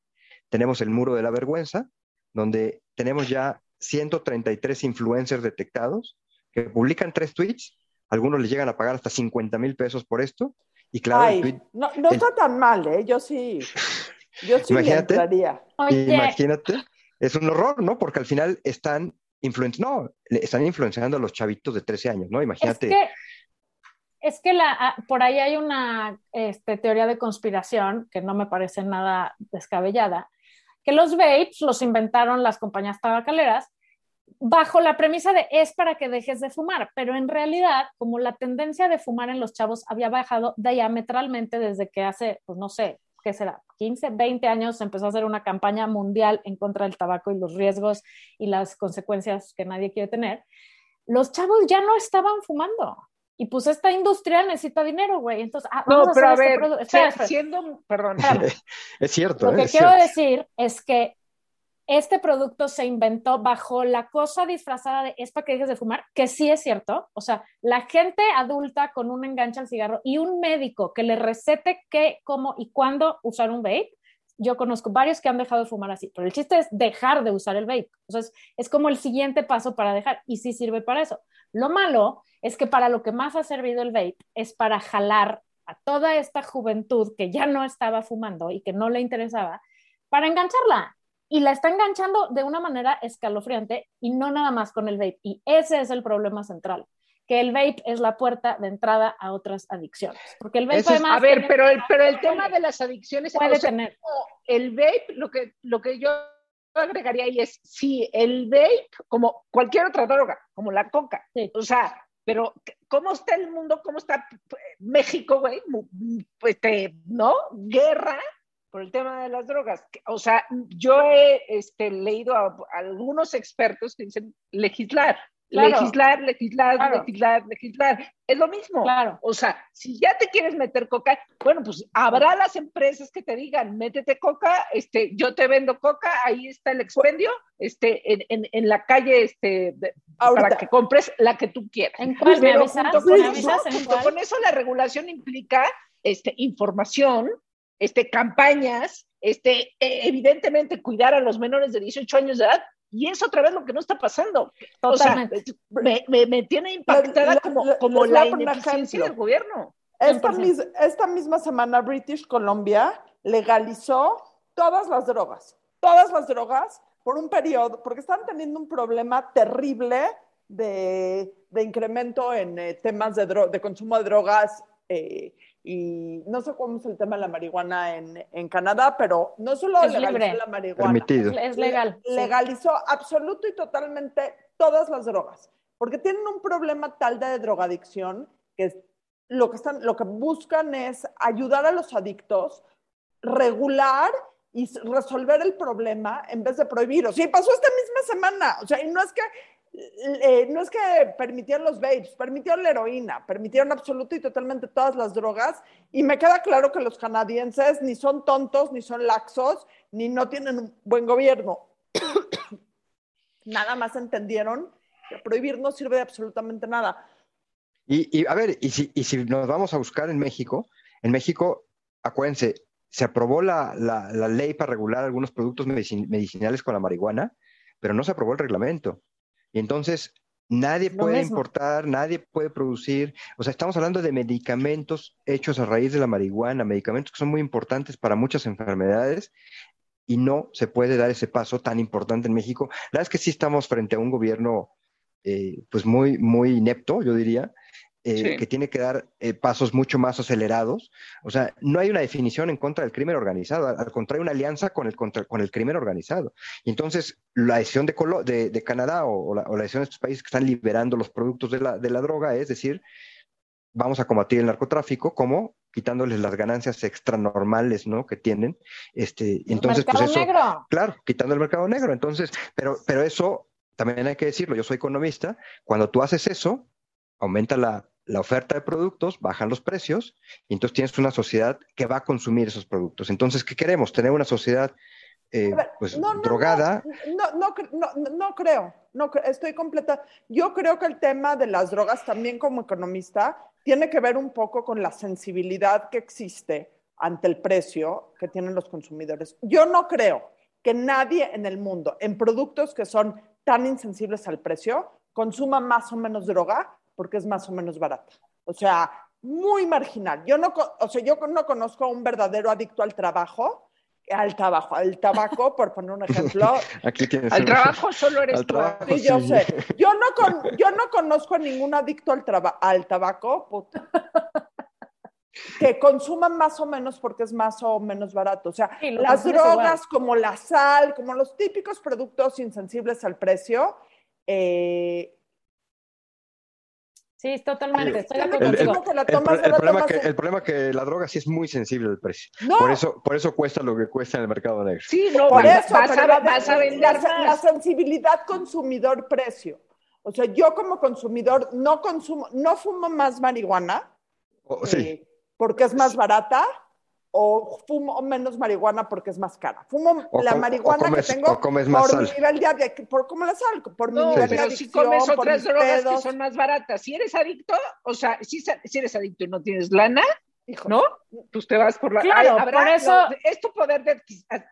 tenemos el muro de la vergüenza, donde tenemos ya 133 influencers detectados que publican tres tweets. Algunos les llegan a pagar hasta 50 mil pesos por esto. Y claro, no, no está tan mal, ¿eh? Yo sí, yo sí imagínate, Imagínate, es un horror, ¿no? Porque al final están no, están influenciando a los chavitos de 13 años, ¿no? Imagínate. Es que, la, ah, por ahí hay una este, teoría de conspiración que no me parece nada descabellada, que los vapes los inventaron las compañías tabacaleras bajo la premisa de es para que dejes de fumar, pero en realidad, como la tendencia de fumar en los chavos había bajado diametralmente desde que hace, pues no sé, ¿qué será? 15, 20 años se empezó a hacer una campaña mundial en contra del tabaco y los riesgos y las consecuencias que nadie quiere tener. Los chavos ya no estaban fumando. Y pues esta industria necesita dinero, güey. Entonces, ah, no, pero a este ver, siendo, perdón. es cierto. Lo que quiero decir es que este producto se inventó bajo la cosa disfrazada de es para que dejes de fumar, que sí es cierto. O sea, la gente adulta con un enganche al cigarro y un médico que le recete qué, cómo y cuándo usar un vape. Yo conozco varios que han dejado de fumar así, pero el chiste es dejar de usar el vape. O sea, es, es como el siguiente paso para dejar y sí sirve para eso. Lo malo es que para lo que más ha servido el vape es para jalar a toda esta juventud que ya no estaba fumando y que no le interesaba, para engancharla y la está enganchando de una manera escalofriante y no nada más con el vape. Y ese es el problema central, que el vape es la puerta de entrada a otras adicciones. Porque el vape además... a ver, pero el, pero el tema de las adicciones... Puede tener. El vape, lo que, lo que yo agregaría ahí es, si el vape, como cualquier otra droga, como la coca, o sea, pero ¿cómo está el mundo? ¿Cómo está México, güey? Pues, ¿no? Guerra por el tema de las drogas. O sea, yo he este, leído a, algunos expertos que dicen legislar, legislar, legislar, legislar, legislar. Es lo mismo. Claro. O sea, si ya te quieres meter coca, bueno, pues habrá las empresas que te digan, métete coca, este, yo te vendo coca, ahí está el expendio, este, en, en, en la calle, este, para que compres la que tú quieras. ¿En cuál Pero junto, con, eso, junto con eso, la regulación implica este, información, este, campañas, este, e, evidentemente cuidar a los menores de 18 años de edad, y es otra vez lo que no está pasando. O sea, me, me, tiene impactada como, como la ineficiencia del gobierno. Esta, esta misma semana British Columbia legalizó todas las drogas, todas las drogas por un periodo, porque están teniendo un problema terrible de, de incremento en eh, temas de, de, consumo de drogas eh, y no sé cómo es el tema de la marihuana en, en Canadá, pero no solo legalizó la marihuana, es legal. Legalizó absoluto y totalmente todas las drogas, porque tienen un problema tal de drogadicción que lo que, están, lo que buscan es ayudar a los adictos, regular y resolver el problema en vez de prohibir. O sea, pasó esta misma semana. O sea, y no es que eh, no es que permitieron los vapes, permitieron la heroína, permitieron absoluto y totalmente todas las drogas. Y me queda claro que los canadienses ni son tontos, ni son laxos, ni no tienen un buen gobierno. Nada más entendieron que prohibir no sirve de absolutamente nada. Y, a ver, y si, nos vamos a buscar en México, en México, acuérdense, se aprobó la ley para regular algunos productos medicinales con la marihuana, pero no se aprobó el reglamento. Y entonces nadie puede importar, nadie puede producir, o sea, estamos hablando de medicamentos hechos a raíz de la marihuana, medicamentos que son muy importantes para muchas enfermedades y no se puede dar ese paso tan importante en México. La verdad es que sí estamos frente a un gobierno eh, pues muy, muy inepto, yo diría, eh, que tiene que dar eh, pasos mucho más acelerados. O sea, no hay una definición en contra del crimen organizado, al, contrario, una alianza con el, contra, con el crimen organizado. Y entonces, la decisión de, de, de Canadá o, la, o, la, decisión de estos países que están liberando los productos de la, de la droga es decir, vamos a combatir el narcotráfico como quitándoles las ganancias extranormales, ¿no? Que tienen, este, entonces, pues eso, negro. claro, quitando el mercado negro, entonces, pero, pero eso también hay que decirlo, yo soy economista, cuando tú haces eso, aumenta la, la oferta de productos, bajan los precios, y entonces tienes una sociedad que va a consumir esos productos. Entonces, ¿qué queremos? Tener una sociedad eh, pues, drogada. No, no, no, creo, no, estoy completa. Yo creo que el tema de las drogas, también como economista, tiene que ver un poco con la sensibilidad que existe ante el precio que tienen los consumidores. Yo no creo que nadie en el mundo, en productos que son tan insensibles al precio, consuma más o menos droga porque es más o menos barata. O sea, muy marginal. Yo no, o sea, yo no conozco a un verdadero adicto al trabajo al tabaco, al tabaco, por poner un ejemplo. Aquí tienes al trabajo solo eres tú. sí, yo sé. Yo no, yo no conozco a ningún adicto al, al tabaco que consuma más o menos porque es más o menos barato. O sea, las drogas como la sal, como los típicos productos insensibles al precio, eh, Sí, totalmente. Estoy de acuerdo el, el, problema que, el, problema que, la droga sí es muy sensible al precio. Por, eso, por eso cuesta lo que cuesta en el mercado negro. Sí, no, por eso, vas, a, vas a vender la, la, sensibilidad consumidor-precio. O sea, yo como consumidor no consumo, no fumo más marihuana. Oh, sí. Eh, porque es más barata o fumo menos marihuana porque es más cara. Fumo la marihuana que tengo por mi nivel de, por como la sal, por mi nivel de adicción, si comes otras drogas que son más baratas, si eres adicto, o sea, si, si eres adicto y no tienes lana, ¿no? Pues te vas por la... Claro, por eso... es tu poder de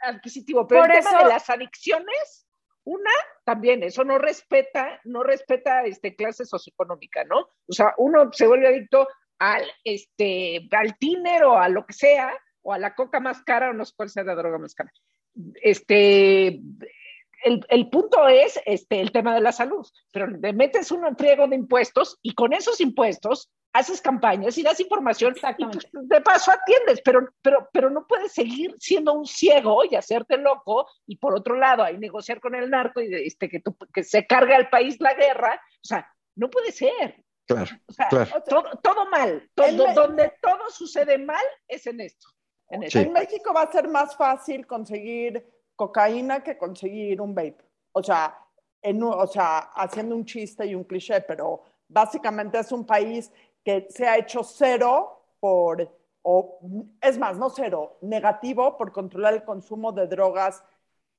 adquisitivo, pero el tema de las adicciones, una, también, eso no respeta, no respeta este, clase socioeconómica, ¿no? O sea, uno se vuelve adicto al, este, al tiner o a lo que sea, o a la coca más cara o no sé cuál sea la droga más cara. Este, el, el, punto es este, el tema de la salud, pero le metes un friego de impuestos y con esos impuestos haces campañas y das información y pues, de paso atiendes, pero, pero, pero no puedes seguir siendo un ciego y hacerte loco y por otro lado hay negociar con el narco y este, que, que se cargue al país la guerra, o sea, no puede ser. Claro, Todo, todo, mal, todo, donde todo sucede mal es en esto. En, México va a ser más fácil conseguir cocaína que conseguir un vape. O sea, en, o sea, haciendo un chiste y un cliché, pero básicamente es un país que se ha hecho cero por, o es más, no cero, negativo por controlar el consumo de drogas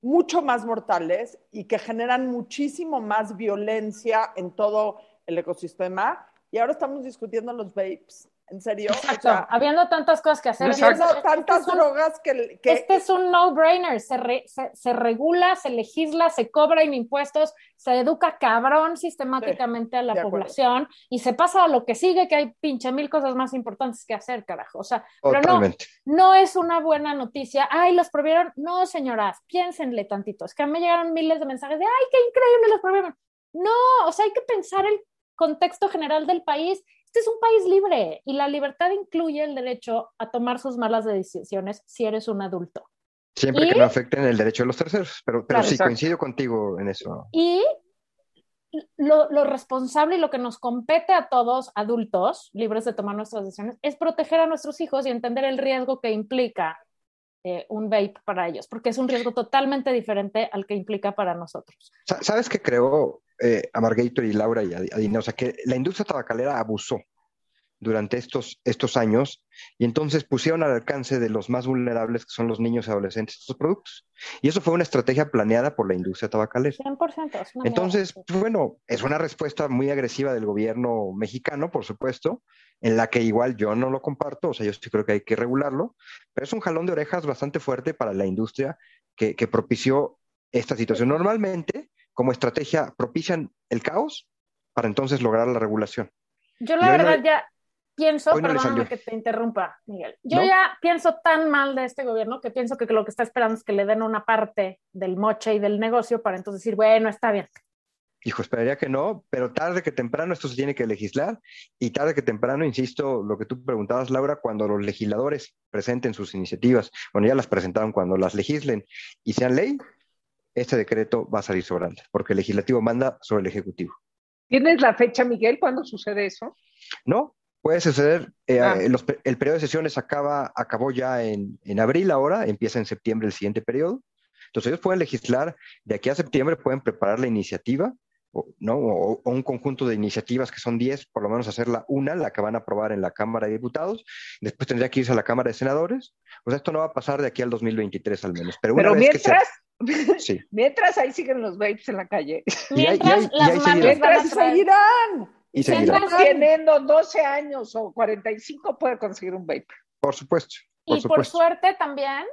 mucho más mortales y que generan muchísimo más violencia en todo el ecosistema. Y ahora estamos discutiendo los vapes. ¿En serio? Exacto. Habiendo tantas cosas que hacer. Habiendo tantas este drogas que, Este es un no-brainer. Se, se, regula, se legisla, se cobran impuestos, se educa cabrón sistemáticamente a la población y se pasa a lo que sigue, que hay pinche mil cosas más importantes que hacer, carajo. O sea, pero no, no es una buena noticia. Ay, los prohibieron. No, señoras, piénsenle tantito. Es que a mí me llegaron miles de mensajes de, ay, qué increíble los prohibieron. No, o sea, hay que pensar el contexto general del país este es un país libre y la libertad incluye el derecho a tomar sus malas decisiones si eres un adulto. Siempre que no afecten el derecho de los terceros, pero, pero sí coincido contigo en eso. Y lo, lo, responsable y lo que nos compete a todos adultos, libres de tomar nuestras decisiones, es proteger a nuestros hijos y entender el riesgo que implica eh, un vape para ellos, porque es un riesgo totalmente diferente al que implica para nosotros. ¿Sabes qué creo, eh, a Margator y Laura y a, O sea, que la industria tabacalera abusó durante estos, estos años y entonces pusieron al alcance de los más vulnerables, que son los niños y adolescentes, estos productos. Y eso fue una estrategia planeada por la industria tabacalera. 100%. Entonces, bueno, es una respuesta muy agresiva del gobierno mexicano, por supuesto, en la que igual yo no lo comparto, o sea, yo sí creo que hay que regularlo, pero es un jalón de orejas bastante fuerte para la industria que, que propició esta situación. Normalmente, como estrategia, propician el caos para entonces lograr la regulación. Yo la verdad ya pienso, perdóname que te interrumpa, Miguel, yo ya pienso tan mal de este gobierno que pienso que lo que está esperando es que le den una parte del moche y del negocio para entonces decir, bueno, está bien. Hijo, esperaría que no, pero tarde que temprano esto se tiene que legislar y tarde que temprano, insisto, lo que tú preguntabas, Laura, cuando los legisladores presenten sus iniciativas, bueno, ya las presentaron, cuando las legislen y sean ley, este decreto va a salir sobrante, porque el legislativo manda sobre el ejecutivo. ¿Tienes la fecha, Miguel, cuándo sucede eso? No, Puede suceder, eh, ah. el periodo de sesiones acaba, acabó ya en, en, abril ahora, empieza en septiembre el siguiente periodo. Entonces ellos pueden legislar, de aquí a septiembre pueden preparar la iniciativa, o, ¿no? O, un conjunto de iniciativas que son 10, por lo menos hacerla una, la que van a aprobar en la Cámara de Diputados, después tendría que irse a la Cámara de Senadores. O sea, esto no va a pasar de aquí al 2023 al menos. Pero, una vez mientras, que sí. mientras ahí siguen los vapes en la calle. Mientras las madres seguirán. Y si teniendo 12 años o 45 puede conseguir un vape. Por supuesto. y por suerte también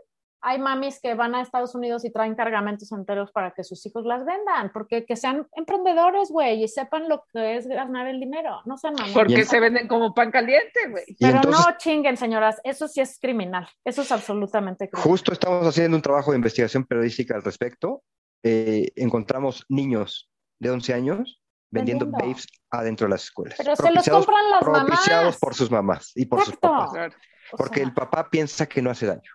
hay mamis que van a Estados Unidos y traen cargamentos enteros para que sus hijos las vendan, porque que sean emprendedores, güey, y sepan lo que es ganar el dinero, no sean mamis. Porque se venden como pan caliente, güey. Pero no chinguen, señoras, eso sí es criminal, eso es absolutamente criminal. Justo estamos haciendo un trabajo de investigación periodística al respecto. Eh, encontramos niños de 11 años vendiendo, babes adentro de las escuelas. Pero se los compran las propiciados por sus mamás y por sus papás. Porque el papá piensa que no hace daño.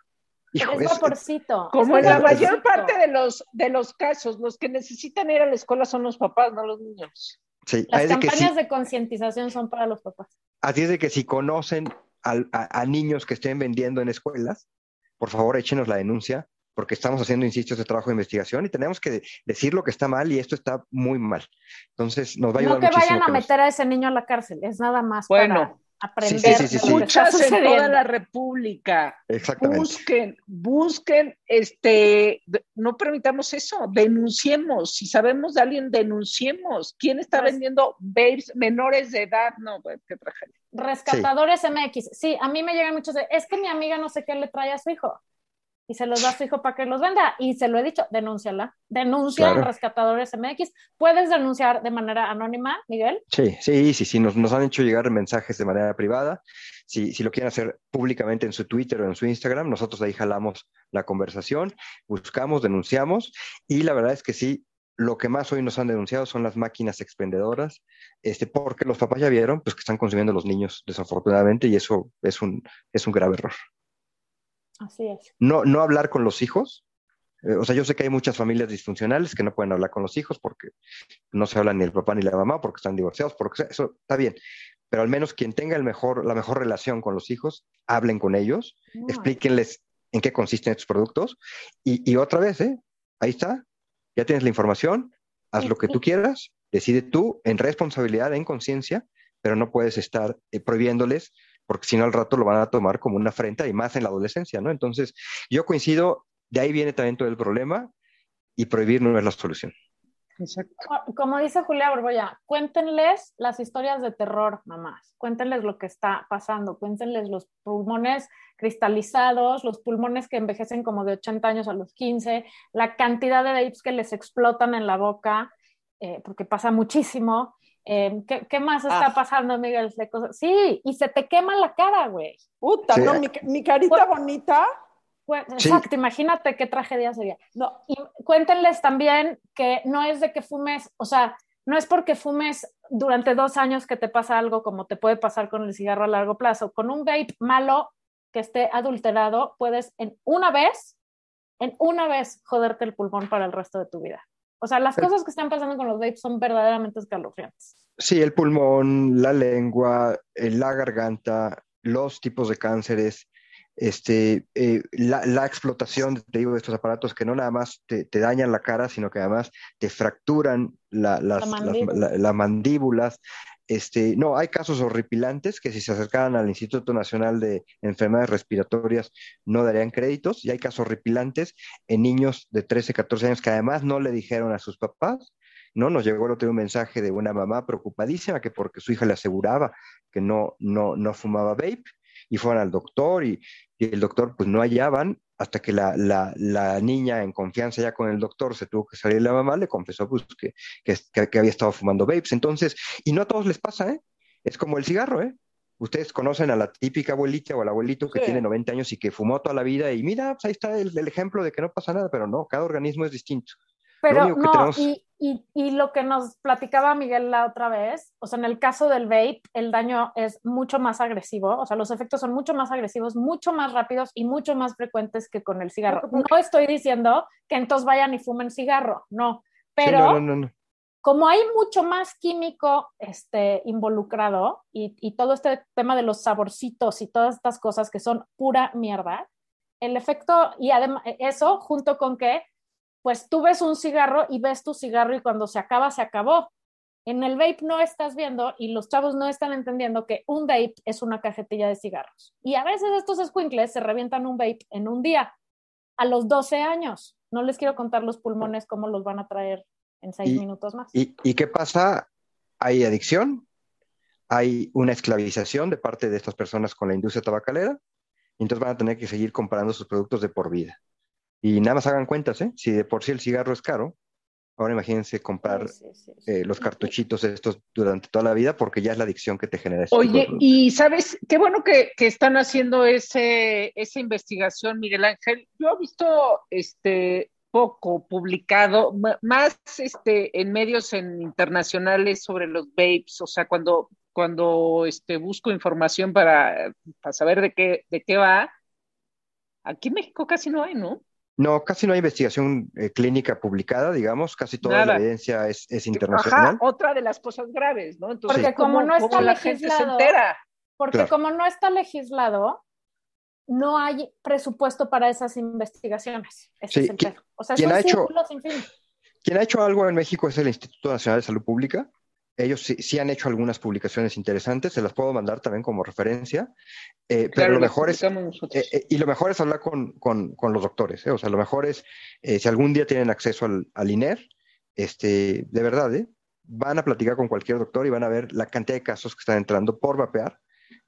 Hijo, es vaporcito. Como en la mayor parte de los, de los casos, los que necesitan ir a la escuela son los papás, no los niños. Sí, Las campañas de concientización son para los papás. Así es de que si conocen a, a, niños que estén vendiendo en escuelas, por favor échenos la denuncia porque estamos haciendo, insisto, ese trabajo de investigación y tenemos que decir lo que está mal y esto está muy mal. Entonces, nos va a ayudar No que vayan a meter a ese niño a la cárcel, es nada más bueno, para aprender. Sí, Muchas en toda la República. Exactamente. Busquen, busquen, este, no permitamos eso, denunciemos. Si sabemos de alguien, denunciemos. ¿Quién está vendiendo babes menores de edad? No, qué tragedia. Rescatadores MX. Sí, a mí me llegan muchos de, es que mi amiga no sé qué le trae a su hijo y se los da a su hijo para que los venda. Y se lo he dicho, denúnciala. Denuncia a Rescatadores MX. ¿Puedes denunciar de manera anónima, Miguel? Sí, sí, sí, sí. Nos, nos han hecho llegar mensajes de manera privada. Si, si, lo quieren hacer públicamente en su Twitter o en su Instagram, nosotros ahí jalamos la conversación, buscamos, denunciamos. Y la verdad es que sí, lo que más hoy nos han denunciado son las máquinas expendedoras, este, porque los papás ya vieron pues, que están consumiendo los niños, desafortunadamente, y eso es un, es un grave error. Así es. No, no hablar con los hijos. Eh, o sea, yo sé que hay muchas familias disfuncionales que no pueden hablar con los hijos porque no se hablan ni el papá ni la mamá, porque están divorciados, porque eso está bien. Pero al menos quien tenga el mejor, la mejor relación con los hijos, hablen con ellos, explíquenles en qué consisten estos productos. Y, y otra vez, ¿eh? ahí está, ya tienes la información, haz lo que tú quieras, decide tú en responsabilidad, en conciencia, pero no puedes estar eh, prohibiéndoles porque si no al rato lo van a tomar como una afrenta y más en la adolescencia, ¿no? Entonces, yo coincido, de ahí viene también todo el problema y prohibir no es la solución. Exacto. Como dice Julia Borboya, cuéntenles las historias de terror, mamás. Cuéntenles lo que está pasando. Cuéntenles los pulmones cristalizados, los pulmones que envejecen como de 80 años a los 15, la cantidad de vapes que les explotan en la boca, eh, porque pasa muchísimo. Em, ¿qué, más está ah. pasando, Miguel? Sí, y se te quema la cara, güey. Puta, no, mi, carita bonita. exacto, imagínate qué tragedia sería. No, y cuéntenles también que no es de que fumes, o sea, no es porque fumes durante dos años que te pasa algo como te puede pasar con el cigarro a largo plazo. Con un vape malo que esté adulterado, puedes en una vez, en una vez joderte el pulmón para el resto de tu vida. O sea, las cosas que están pasando con los vapes son verdaderamente escalofriantes. Sí, el pulmón, la lengua, eh, la garganta, los tipos de cánceres, este, eh, la, explotación, te digo, de estos aparatos que no nada más te, dañan la cara, sino que además te fracturan las, las, mandíbulas, este, no, hay casos horripilantes que si se acercaran al Instituto Nacional de Enfermedades Respiratorias no darían créditos y hay casos horripilantes en niños de 13, 14 años que además no le dijeron a sus papás, ¿no? Nos llegó el otro un mensaje de una mamá preocupadísima que porque su hija le aseguraba que no, no, no fumaba vape y fueron al doctor y, y el doctor pues no hallaban hasta que la, la, la, niña en confianza ya con el doctor se tuvo que salir la mamá, le confesó pues, que, que, que, había estado fumando vapes. Entonces, y no a todos les pasa, ¿eh? Es como el cigarro, ¿eh? Ustedes conocen a la típica abuelita o al abuelito que tiene 90 años y que fumó toda la vida y mira, pues ahí está el, el, ejemplo de que no pasa nada, pero no, cada organismo es distinto. Pero no, y, y, y, lo que nos platicaba Miguel la otra vez, o sea, en el caso del vape, el daño es mucho más agresivo, o sea, los efectos son mucho más agresivos, mucho más rápidos y mucho más frecuentes que con el cigarro. No estoy diciendo que entonces vayan y fumen cigarro, no, pero como hay mucho más químico este, involucrado y, y, todo este tema de los saborcitos y todas estas cosas que son pura mierda, el efecto, y además eso junto con que, pues tú ves un cigarro y ves tu cigarro y cuando se acaba, se acabó. En el vape no estás viendo y los chavos no están entendiendo que un vape es una cajetilla de cigarros. Y a veces estos squinkles se revientan un vape en un día, a los 12 años. No les quiero contar los pulmones cómo los van a traer en seis minutos más. ¿y, ¿Y qué pasa? Hay adicción, hay una esclavización de parte de estas personas con la industria tabacalera, y entonces van a tener que seguir comprando sus productos de por vida. Y nada más hagan cuentas, ¿eh? Si de por sí el cigarro es caro, Ahora imagínense comprar eh, los cartuchitos estos durante toda la vida porque ya es la adicción que te genera. Este Oye, y sabes, qué bueno que, están haciendo ese, esa investigación, Miguel Ángel. Yo he visto este poco publicado, más este, en medios en internacionales sobre los vapes, o sea, cuando, cuando este, busco información para, para saber de qué, de qué va, aquí en México casi no hay, ¿no? No, casi no hay investigación eh, clínica publicada, digamos, casi toda la evidencia es, internacional. Ajá, otra de las cosas graves, ¿no? Entonces, porque como no está legislado, porque como no está legislado, no hay presupuesto para esas investigaciones. sí, o sea, son ha hecho, sin fin. Quien ha hecho algo en México es el Instituto Nacional de Salud Pública, ellos sí, han hecho algunas publicaciones interesantes, se las puedo mandar también como referencia, eh, pero lo mejor es, eh, eh, y lo mejor es hablar con, los doctores, o sea, lo mejor es, si algún día tienen acceso al, al, INER, este, de verdad, van a platicar con cualquier doctor y van a ver la cantidad de casos que están entrando por vapear,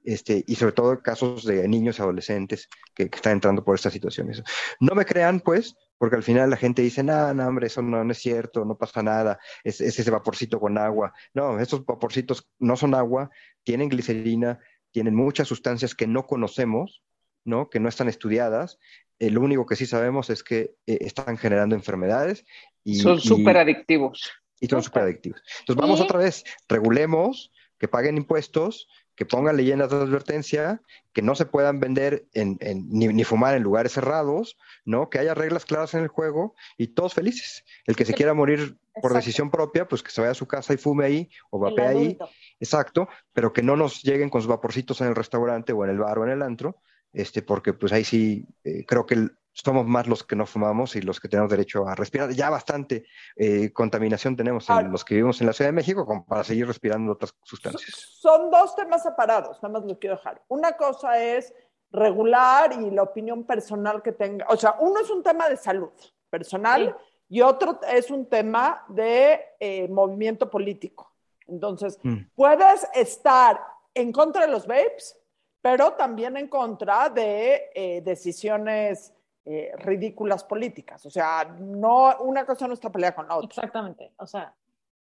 este, y sobre todo casos de niños y adolescentes que, que están entrando por estas situaciones. No me crean, pues, porque al final la gente dice, no, no, hombre, eso no, es cierto, no pasa nada, es, ese vaporcito con agua. No, estos vaporcitos no son agua, tienen glicerina, tienen muchas sustancias que no conocemos, ¿no? que no están estudiadas. Eh, lo único que sí sabemos es que eh, están generando enfermedades. Y, son súper adictivos. Y son súper adictivos. Entonces vamos otra vez, regulemos, que paguen impuestos, que pongan leyendas de advertencia, que no se puedan vender en, ni, fumar en lugares cerrados, ¿no? Que haya reglas claras en el juego y todos felices. El que se quiera morir por decisión propia, pues que se vaya a su casa y fume ahí o vapee ahí. Exacto, pero que no nos lleguen con sus vaporcitos en el restaurante o en el bar o en el antro, este, porque pues ahí sí eh, creo que el, somos más los que no fumamos y los que tenemos derecho a respirar. Ya bastante eh, contaminación tenemos en los que vivimos en la Ciudad de México como para seguir respirando otras sustancias. Son dos temas separados, nada más lo quiero dejar. Una cosa es regular y la opinión personal que tenga. O sea, uno es un tema de salud personal y otro es un tema de eh, movimiento político. Entonces, mm. puedes estar en contra de los vapes, pero también en contra de eh, decisiones eh, ridículas políticas. O sea, no, una cosa no está peleada con la otra. Exactamente. O sea,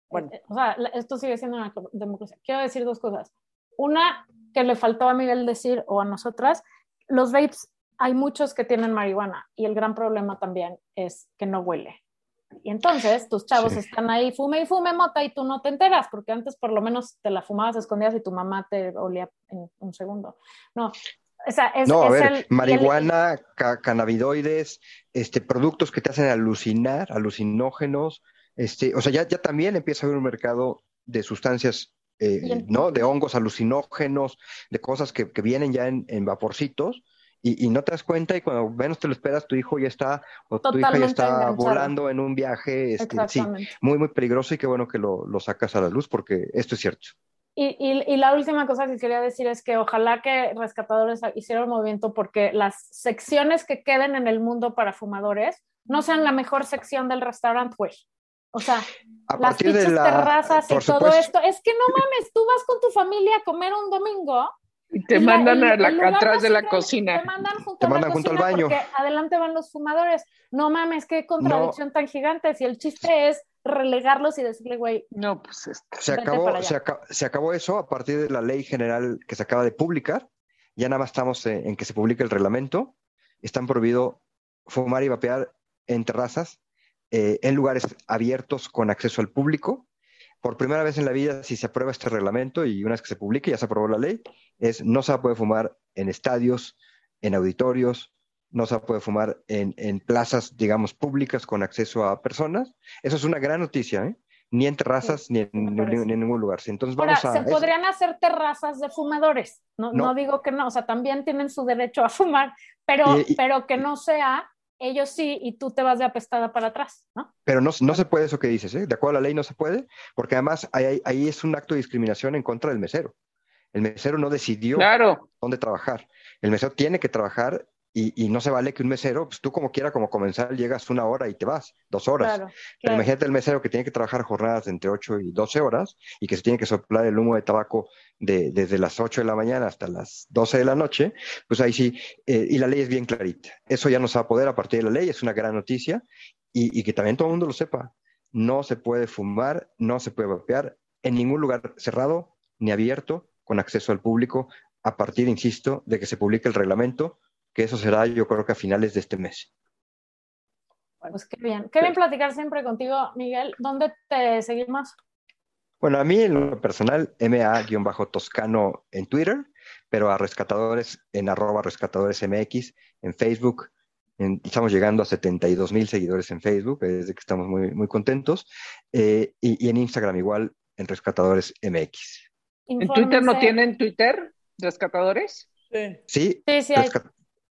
bueno. Eh, o sea, esto sigue siendo una democracia. Quiero decir dos cosas. Una, que le faltó a Miguel decir, o a nosotras, los vapes, hay muchos que tienen marihuana y el gran problema también es que no huele. Y entonces tus chavos están ahí, fume y fume mota y tú no te enteras, porque antes por lo menos te la fumabas escondidas y tu mamá te olía en un segundo. No, no, a ver, marihuana, cannabidoides, este, productos que te hacen alucinar, alucinógenos, este, o sea, ya, ya también empieza a haber un mercado de sustancias, eh, ¿no? De hongos alucinógenos, de cosas que, vienen ya en, vaporcitos, y, no te das cuenta y cuando menos te lo esperas, tu hijo ya está, o tu hija ya está volando en un viaje, este, sí, muy, muy peligroso y qué bueno que lo, lo sacas a la luz porque esto es cierto. Y, y, la última cosa que quería decir es que ojalá que rescatadores hicieran un movimiento porque las secciones que queden en el mundo para fumadores no sean la mejor sección del restaurante, pues. O sea, las pinches terrazas y todo esto. Es que no mames, tú vas con tu familia a comer un domingo y te mandan a la, atrás de la cocina. Te mandan junto, al baño. Porque adelante van los fumadores. No mames, qué contradicción tan gigante. Si el chiste es relegarlos y decirle, güey. No, pues se acabó, se, acabó eso a partir de la ley general que se acaba de publicar. Ya nada más estamos en, que se publique el reglamento. Están prohibido fumar y vapear en terrazas, eh, en lugares abiertos con acceso al público. Por primera vez en la vida, si se aprueba este reglamento y una vez que se publique, ya se aprobó la ley, es no se puede fumar en estadios, en auditorios, no se puede fumar en, plazas, digamos, públicas con acceso a personas. Eso es una gran noticia, ¿eh? ni en terrazas ni, en, ningún lugar. Entonces Ahora, se podrían hacer terrazas de fumadores, no, no, digo que no, o sea, también tienen su derecho a fumar, pero, pero que no sea ellos sí y tú te vas de apestada para atrás, ¿no? Pero no, no se puede eso que dices, ¿eh? De acuerdo a la ley no se puede, porque además ahí, ahí es un acto de discriminación en contra del mesero. El mesero no decidió dónde trabajar. El mesero tiene que trabajar y, no se vale que un mesero, pues tú como quiera, como comensal, llegas una hora y te vas, dos horas. Pero imagínate el mesero que tiene que trabajar jornadas de entre 8 y 12 horas y que se tiene que soplar el humo de tabaco de, desde las 8 de la mañana hasta las 12 de la noche, pues ahí sí, eh, y la ley es bien clarita. Eso ya no se va a poder a partir de la ley, es una gran noticia y, que también todo el mundo lo sepa. No se puede fumar, no se puede vapear en ningún lugar cerrado ni abierto con acceso al público a partir, insisto, de que se publique el reglamento que eso será yo creo que a finales de este mes. Pues qué bien. Qué bien platicar siempre contigo, Miguel. ¿Dónde te seguimos? Bueno, a mí en lo personal, MA-Toscano en Twitter, pero a rescatadores en arroba rescatadoresmx en Facebook. estamos llegando a 72 mil seguidores en Facebook, desde que estamos muy, muy contentos. Eh, y, en Instagram igual, en rescatadores MX. ¿En Twitter no tienen Twitter, rescatadores? Sí. Sí, sí, sí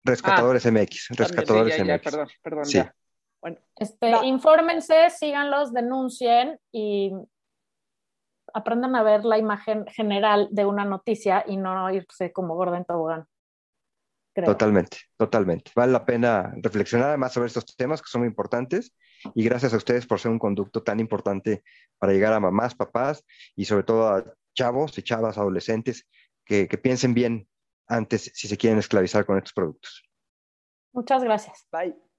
Rescatadores ah, MX, Rescatadores MX. perdón, perdón, ya. Bueno, este, infórmense, síganlos, denuncien y aprendan a ver la imagen general de una noticia y no irse como gorda en tobogán. Totalmente, totalmente. Vale la pena reflexionar además sobre estos temas que son muy importantes y gracias a ustedes por ser un conducto tan importante para llegar a mamás, papás y sobre todo a chavos y chavas, adolescentes que, que piensen bien antes si se quieren esclavizar con estos productos. Muchas gracias. Bye.